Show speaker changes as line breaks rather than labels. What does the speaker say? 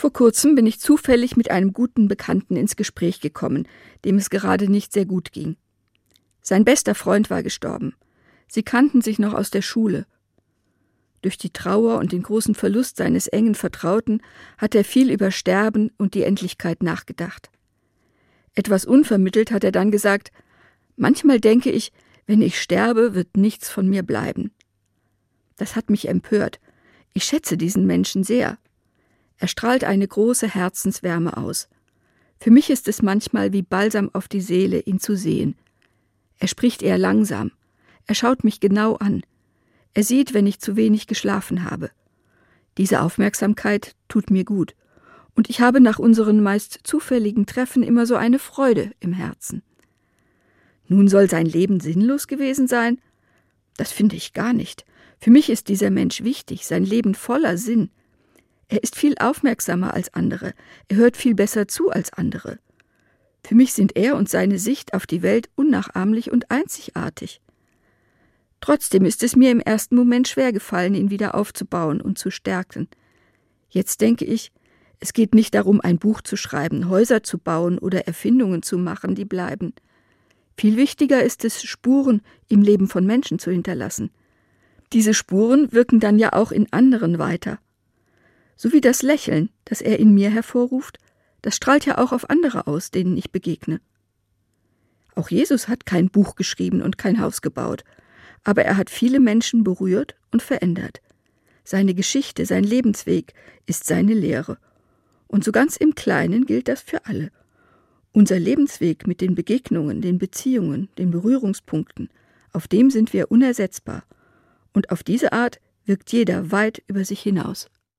Vor kurzem bin ich zufällig mit einem guten Bekannten ins Gespräch gekommen, dem es gerade nicht sehr gut ging. Sein bester Freund war gestorben. Sie kannten sich noch aus der Schule. Durch die Trauer und den großen Verlust seines engen Vertrauten hat er viel über Sterben und die Endlichkeit nachgedacht. Etwas unvermittelt hat er dann gesagt, manchmal denke ich, wenn ich sterbe, wird nichts von mir bleiben. Das hat mich empört. Ich schätze diesen Menschen sehr. Er strahlt eine große Herzenswärme aus. Für mich ist es manchmal wie Balsam auf die Seele, ihn zu sehen. Er spricht eher langsam. Er schaut mich genau an. Er sieht, wenn ich zu wenig geschlafen habe. Diese Aufmerksamkeit tut mir gut. Und ich habe nach unseren meist zufälligen Treffen immer so eine Freude im Herzen. Nun soll sein Leben sinnlos gewesen sein? Das finde ich gar nicht. Für mich ist dieser Mensch wichtig, sein Leben voller Sinn. Er ist viel aufmerksamer als andere, er hört viel besser zu als andere. Für mich sind er und seine Sicht auf die Welt unnachahmlich und einzigartig. Trotzdem ist es mir im ersten Moment schwer gefallen, ihn wieder aufzubauen und zu stärken. Jetzt denke ich, es geht nicht darum, ein Buch zu schreiben, Häuser zu bauen oder Erfindungen zu machen, die bleiben. Viel wichtiger ist es, Spuren im Leben von Menschen zu hinterlassen. Diese Spuren wirken dann ja auch in anderen weiter so wie das Lächeln, das er in mir hervorruft, das strahlt ja auch auf andere aus, denen ich begegne. Auch Jesus hat kein Buch geschrieben und kein Haus gebaut, aber er hat viele Menschen berührt und verändert. Seine Geschichte, sein Lebensweg ist seine Lehre. Und so ganz im Kleinen gilt das für alle. Unser Lebensweg mit den Begegnungen, den Beziehungen, den Berührungspunkten, auf dem sind wir unersetzbar. Und auf diese Art wirkt jeder weit über sich hinaus.